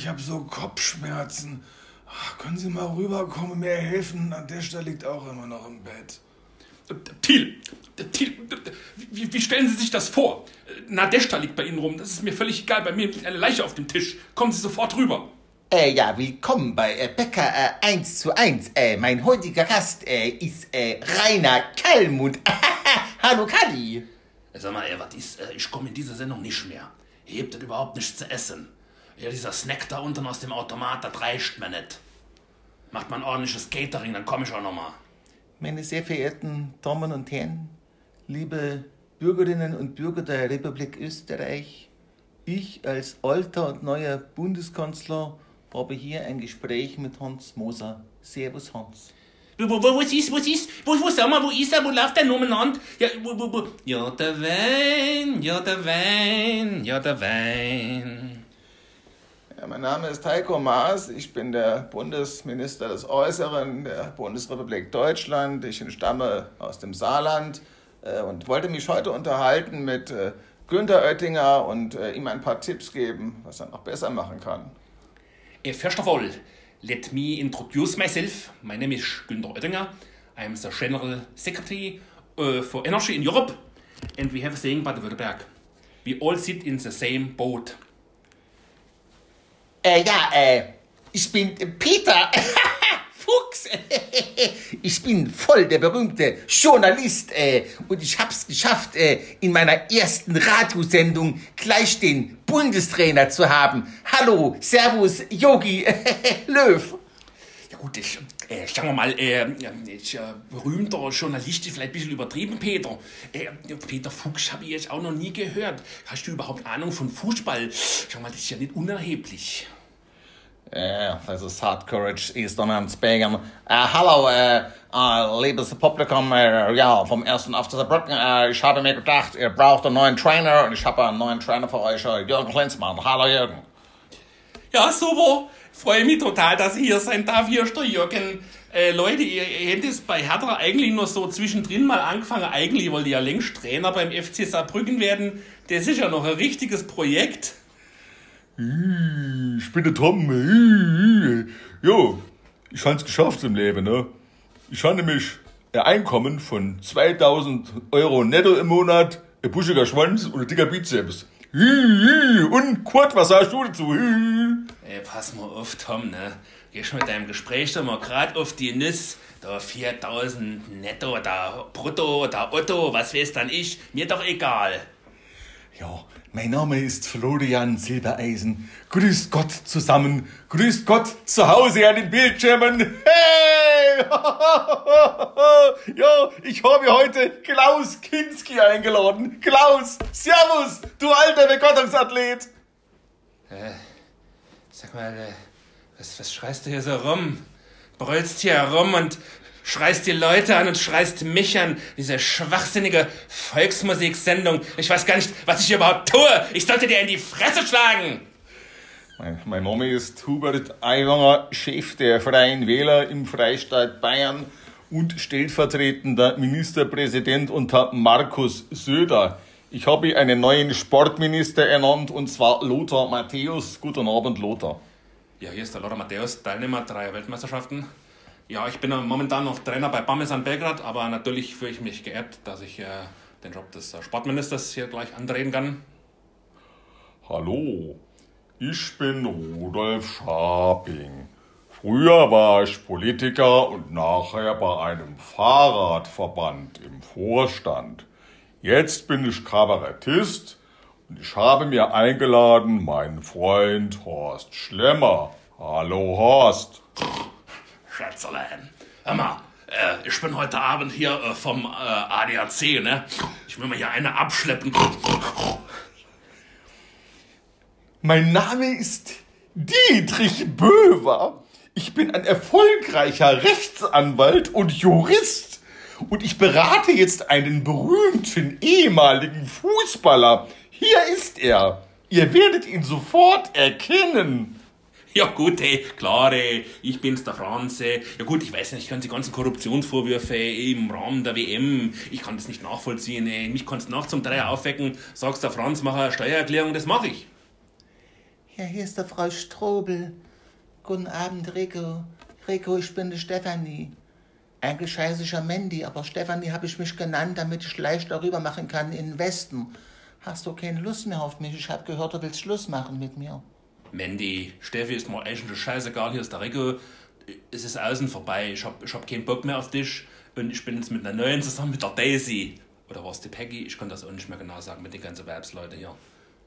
Ich habe so Kopfschmerzen. Ach, können Sie mal rüberkommen, mir helfen? Nadeshda liegt auch immer noch im Bett. Thiel, Thiel, wie, wie stellen Sie sich das vor? Nadeshda liegt bei Ihnen rum. Das ist mir völlig egal. Bei mir liegt eine Leiche auf dem Tisch. Kommen Sie sofort rüber. Äh, ja, willkommen bei äh, Bäcker äh, 1 zu 1. Äh, mein heutiger Gast äh, ist äh, Rainer Kallmund. Hallo Kalli. Sag mal, ey, was ist? Äh, ich komme in diese Sendung nicht mehr. Ihr habt das überhaupt nichts zu essen. Ja, dieser Snack da unten aus dem Automat, das reicht mir nicht. Macht man ordentliches Catering, dann komme ich auch nochmal. Meine sehr verehrten Damen und Herren, liebe Bürgerinnen und Bürger der Republik Österreich, ich als alter und neuer Bundeskanzler habe hier ein Gespräch mit Hans Moser. Servus Hans. Wo, wo, wo, was ist, was ist, wo, wo, sag mal, wo ist er, wo läuft der umeinander? Ja, wo, wo, wo, ja, der Wein, ja, der Wein, ja, der Wein. Ja, mein Name ist Heiko Maas. Ich bin der Bundesminister des Äußeren der Bundesrepublik Deutschland. Ich entstamme aus dem Saarland äh, und wollte mich heute unterhalten mit äh, Günther Oettinger und äh, ihm ein paar Tipps geben, was er noch besser machen kann. First of all, let me introduce myself. My name is Günther Oettinger. I am the General Secretary uh, for Energy in Europe. And we have a saying by the Württemberg. We all sit in the same boat. Äh, ja, äh, ich bin Peter Fuchs. ich bin voll der berühmte Journalist äh, und ich hab's geschafft, äh, in meiner ersten Radiosendung gleich den Bundestrainer zu haben. Hallo, Servus, Yogi Löw. Ja gut, ich, äh, sagen wir mal, äh, äh, berühmter Journalist ist vielleicht ein bisschen übertrieben, Peter. Äh, Peter Fuchs habe ich jetzt auch noch nie gehört. Hast du überhaupt Ahnung von Fußball? Schau mal, das ist ja nicht unerheblich. Ja, das ist Hard Courage, East Speaking. Äh, hallo, äh, äh, liebes Publikum, äh, ja, vom ersten auf Saarbrücken. Äh, ich habe mir gedacht, ihr braucht einen neuen Trainer und ich habe einen neuen Trainer für euch, äh, Jürgen Klinsmann. Hallo, Jürgen. Ja, super. Freue mich total, dass ich hier sein darf. Hier ist der Jürgen. Äh, Leute, ihr, ihr hättet es bei Hertha eigentlich nur so zwischendrin mal angefangen. Eigentlich wollte ich ja längst Trainer beim FC Saarbrücken werden. Das ist ja noch ein richtiges Projekt. Ich bin der Tom. Jo, ich hab's geschafft im Leben, ne? Ich habe nämlich ein Einkommen von 2000 Euro netto im Monat, ein buschiger Schwanz und ein dicker Bizeps. Und Kurt, was sagst du dazu? Pass mal auf, Tom, ne? Gehst mit deinem Gespräch doch mal grad auf die Nuss. Da 4000 netto, da brutto, da Otto, was weiß dann ich? Mir doch egal. Ja, mein Name ist Florian Silbereisen. Grüßt Gott zusammen. Grüßt Gott zu Hause an den Bildschirmen. Hey! ja, ich habe heute Klaus Kinski eingeladen. Klaus, Servus, du alter Begottungsathlet. Äh, sag mal, äh, was, was schreist du hier so rum? Brüllst hier herum und schreist die Leute an und schreist mich an. Diese schwachsinnige Volksmusiksendung. Ich weiß gar nicht, was ich hier überhaupt tue. Ich sollte dir in die Fresse schlagen. Mein, mein Name ist Hubert Aiwanger, Chef der Freien Wähler im Freistaat Bayern und stellvertretender Ministerpräsident unter Markus Söder. Ich habe einen neuen Sportminister ernannt und zwar Lothar Matthäus. Guten Abend, Lothar. Ja, hier ist der Lothar Matthäus, Teilnehmer dreier Weltmeisterschaften. Ja, ich bin momentan noch Trainer bei Parmesan Belgrad, aber natürlich fühle ich mich geehrt, dass ich äh, den Job des äh, Sportministers hier gleich antreten kann. Hallo, ich bin Rudolf Scharping. Früher war ich Politiker und nachher bei einem Fahrradverband im Vorstand. Jetzt bin ich Kabarettist und ich habe mir eingeladen meinen Freund Horst Schlemmer. Hallo Horst. Schätzelein. Hör mal, äh, ich bin heute Abend hier äh, vom äh, ADAC, ne? Ich will mir hier eine abschleppen. Mein Name ist Dietrich Böver. Ich bin ein erfolgreicher Rechtsanwalt und Jurist. Und ich berate jetzt einen berühmten ehemaligen Fußballer. Hier ist er. Ihr werdet ihn sofort erkennen. Ja gut, ey, klar, ey, ich bin's, der Franz. Ey. Ja gut, ich weiß nicht, ich kann die ganzen Korruptionsvorwürfe ey, im Rahmen der WM, ich kann das nicht nachvollziehen. Ey. Mich kannst du nachts um drei aufwecken, sagst der Franz, mach eine Steuererklärung, das mache ich. Ja, hier ist der Frau Strobel. Guten Abend, Rico. Rico, ich bin die Stefanie. Eigentlich heiße ich ja Mandy, aber Stefanie habe ich mich genannt, damit ich leicht darüber machen kann in den Westen. Hast du keine Lust mehr auf mich? Ich habe gehört, du willst Schluss machen mit mir. Mandy, Steffi ist mir eigentlich scheißegal, hier ist der Rico. Es ist außen vorbei, ich hab, ich hab keinen Bock mehr auf dich und ich bin jetzt mit einer neuen zusammen mit der Daisy. Oder war es die Peggy? Ich kann das auch nicht mehr genau sagen mit den ganzen Werbsleute hier.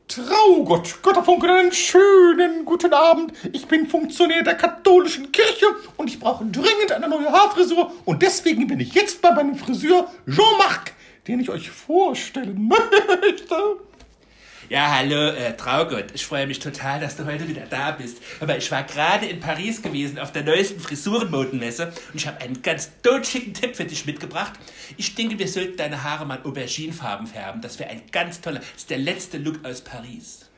Traugott, Götterfunken, einen schönen guten Abend. Ich bin Funktionär der katholischen Kirche und ich brauche dringend eine neue Haarfrisur und deswegen bin ich jetzt bei meinem Friseur Jean-Marc, den ich euch vorstellen möchte. Ja, hallo, äh, Traugott. Ich freue mich total, dass du heute wieder da bist. Aber ich war gerade in Paris gewesen auf der neuesten Frisurenmodenmesse und ich habe einen ganz totschicken Tipp für dich mitgebracht. Ich denke, wir sollten deine Haare mal auberginenfarben färben. Das wäre ein ganz toller, das ist der letzte Look aus Paris.